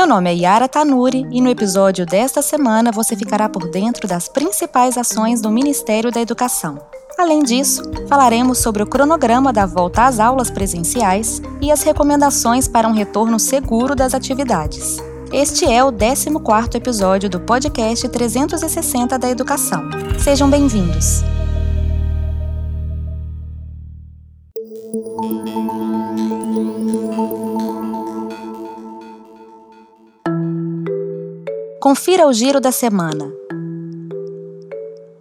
Meu nome é Yara Tanuri e no episódio desta semana você ficará por dentro das principais ações do Ministério da Educação. Além disso, falaremos sobre o cronograma da volta às aulas presenciais e as recomendações para um retorno seguro das atividades. Este é o 14º episódio do podcast 360 da Educação. Sejam bem-vindos. Confira o giro da semana.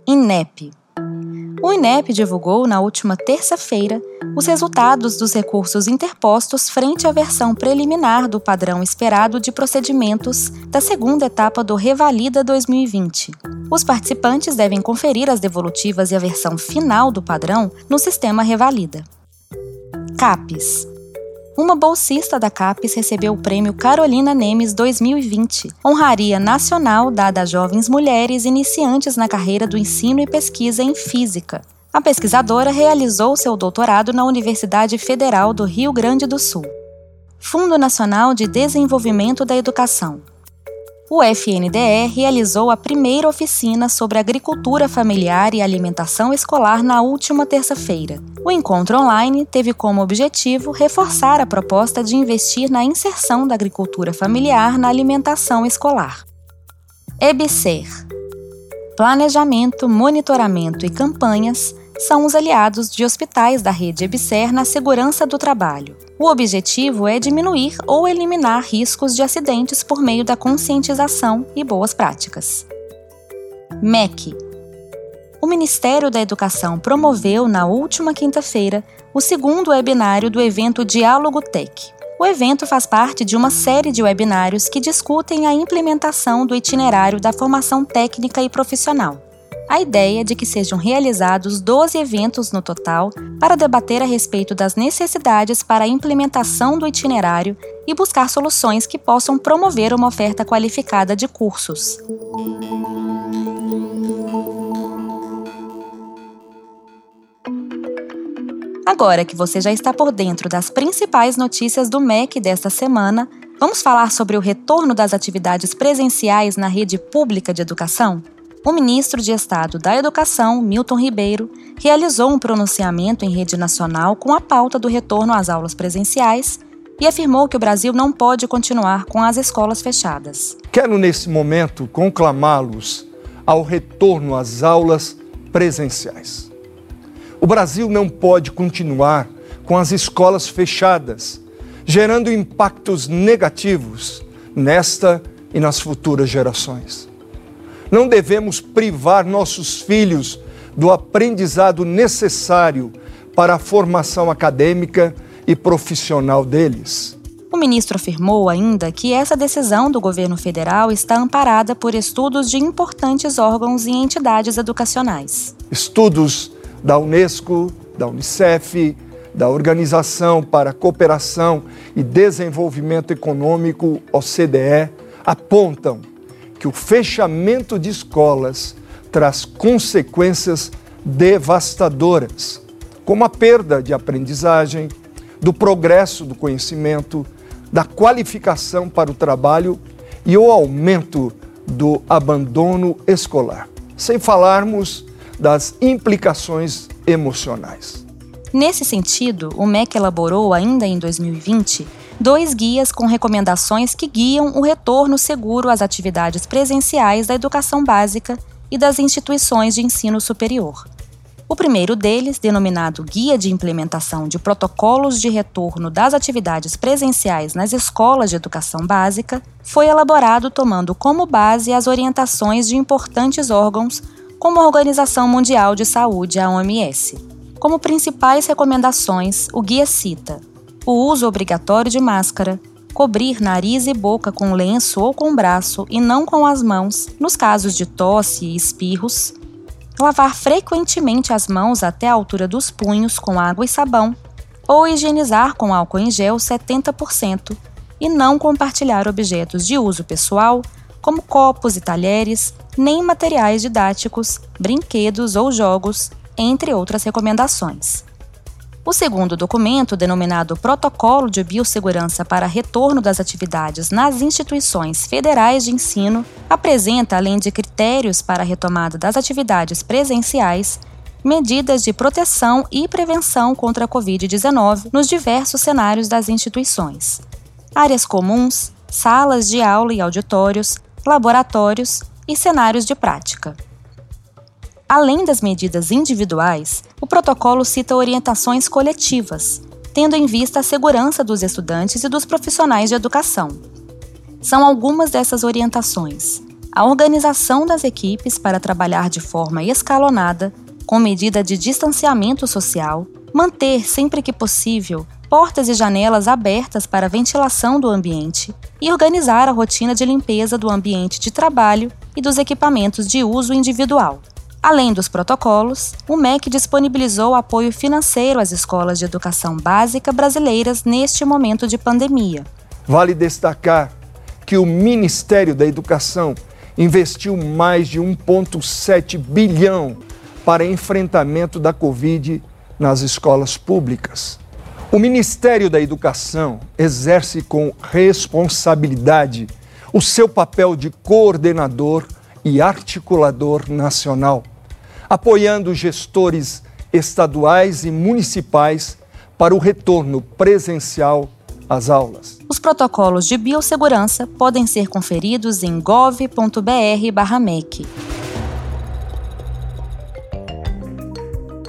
INEP. O INEP divulgou na última terça-feira os resultados dos recursos interpostos frente à versão preliminar do padrão esperado de procedimentos da segunda etapa do Revalida 2020. Os participantes devem conferir as devolutivas e a versão final do padrão no sistema Revalida. CAPES uma bolsista da CAPES recebeu o prêmio Carolina Nemes 2020, honraria nacional dada a jovens mulheres iniciantes na carreira do ensino e pesquisa em física. A pesquisadora realizou seu doutorado na Universidade Federal do Rio Grande do Sul. Fundo Nacional de Desenvolvimento da Educação o FNDE realizou a primeira oficina sobre agricultura familiar e alimentação escolar na última terça-feira. O encontro online teve como objetivo reforçar a proposta de investir na inserção da agricultura familiar na alimentação escolar. EBSER Planejamento, monitoramento e campanhas são os aliados de hospitais da rede EBSER na segurança do trabalho. O objetivo é diminuir ou eliminar riscos de acidentes por meio da conscientização e boas práticas. MEC O Ministério da Educação promoveu na última quinta-feira o segundo webinário do evento Diálogo Tech. O evento faz parte de uma série de webinários que discutem a implementação do itinerário da formação técnica e profissional a ideia de que sejam realizados 12 eventos no total para debater a respeito das necessidades para a implementação do itinerário e buscar soluções que possam promover uma oferta qualificada de cursos. Agora que você já está por dentro das principais notícias do MEC desta semana, vamos falar sobre o retorno das atividades presenciais na rede pública de educação? O ministro de Estado da Educação, Milton Ribeiro, realizou um pronunciamento em rede nacional com a pauta do retorno às aulas presenciais e afirmou que o Brasil não pode continuar com as escolas fechadas. Quero, nesse momento, conclamá-los ao retorno às aulas presenciais. O Brasil não pode continuar com as escolas fechadas, gerando impactos negativos nesta e nas futuras gerações. Não devemos privar nossos filhos do aprendizado necessário para a formação acadêmica e profissional deles. O ministro afirmou ainda que essa decisão do governo federal está amparada por estudos de importantes órgãos e entidades educacionais. Estudos da Unesco, da Unicef, da Organização para a Cooperação e Desenvolvimento Econômico, OCDE, apontam que o fechamento de escolas traz consequências devastadoras, como a perda de aprendizagem, do progresso do conhecimento, da qualificação para o trabalho e o aumento do abandono escolar, sem falarmos das implicações emocionais. Nesse sentido, o MEC elaborou ainda em 2020 dois guias com recomendações que guiam o retorno seguro às atividades presenciais da educação básica e das instituições de ensino superior. O primeiro deles, denominado Guia de Implementação de Protocolos de Retorno das Atividades Presenciais nas Escolas de Educação Básica, foi elaborado tomando como base as orientações de importantes órgãos, como a Organização Mundial de Saúde, a OMS. Como principais recomendações, o guia cita o uso obrigatório de máscara, cobrir nariz e boca com lenço ou com braço e não com as mãos, nos casos de tosse e espirros, lavar frequentemente as mãos até a altura dos punhos com água e sabão, ou higienizar com álcool em gel 70% e não compartilhar objetos de uso pessoal, como copos e talheres, nem materiais didáticos, brinquedos ou jogos, entre outras recomendações. O segundo documento, denominado Protocolo de Biossegurança para Retorno das Atividades nas Instituições Federais de Ensino, apresenta, além de critérios para a retomada das atividades presenciais, medidas de proteção e prevenção contra a Covid-19 nos diversos cenários das instituições. Áreas comuns, salas de aula e auditórios, laboratórios e cenários de prática. Além das medidas individuais, o protocolo cita orientações coletivas, tendo em vista a segurança dos estudantes e dos profissionais de educação. São algumas dessas orientações: a organização das equipes para trabalhar de forma escalonada, com medida de distanciamento social, manter sempre que possível portas e janelas abertas para ventilação do ambiente e organizar a rotina de limpeza do ambiente de trabalho e dos equipamentos de uso individual. Além dos protocolos, o MEC disponibilizou apoio financeiro às escolas de educação básica brasileiras neste momento de pandemia. Vale destacar que o Ministério da Educação investiu mais de 1,7 bilhão para enfrentamento da Covid nas escolas públicas. O Ministério da Educação exerce com responsabilidade o seu papel de coordenador e articulador nacional, apoiando gestores estaduais e municipais para o retorno presencial às aulas. Os protocolos de biossegurança podem ser conferidos em gov.br/mec.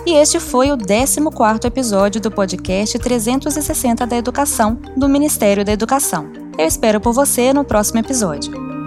E este foi o 14º episódio do podcast 360 da Educação do Ministério da Educação. Eu espero por você no próximo episódio.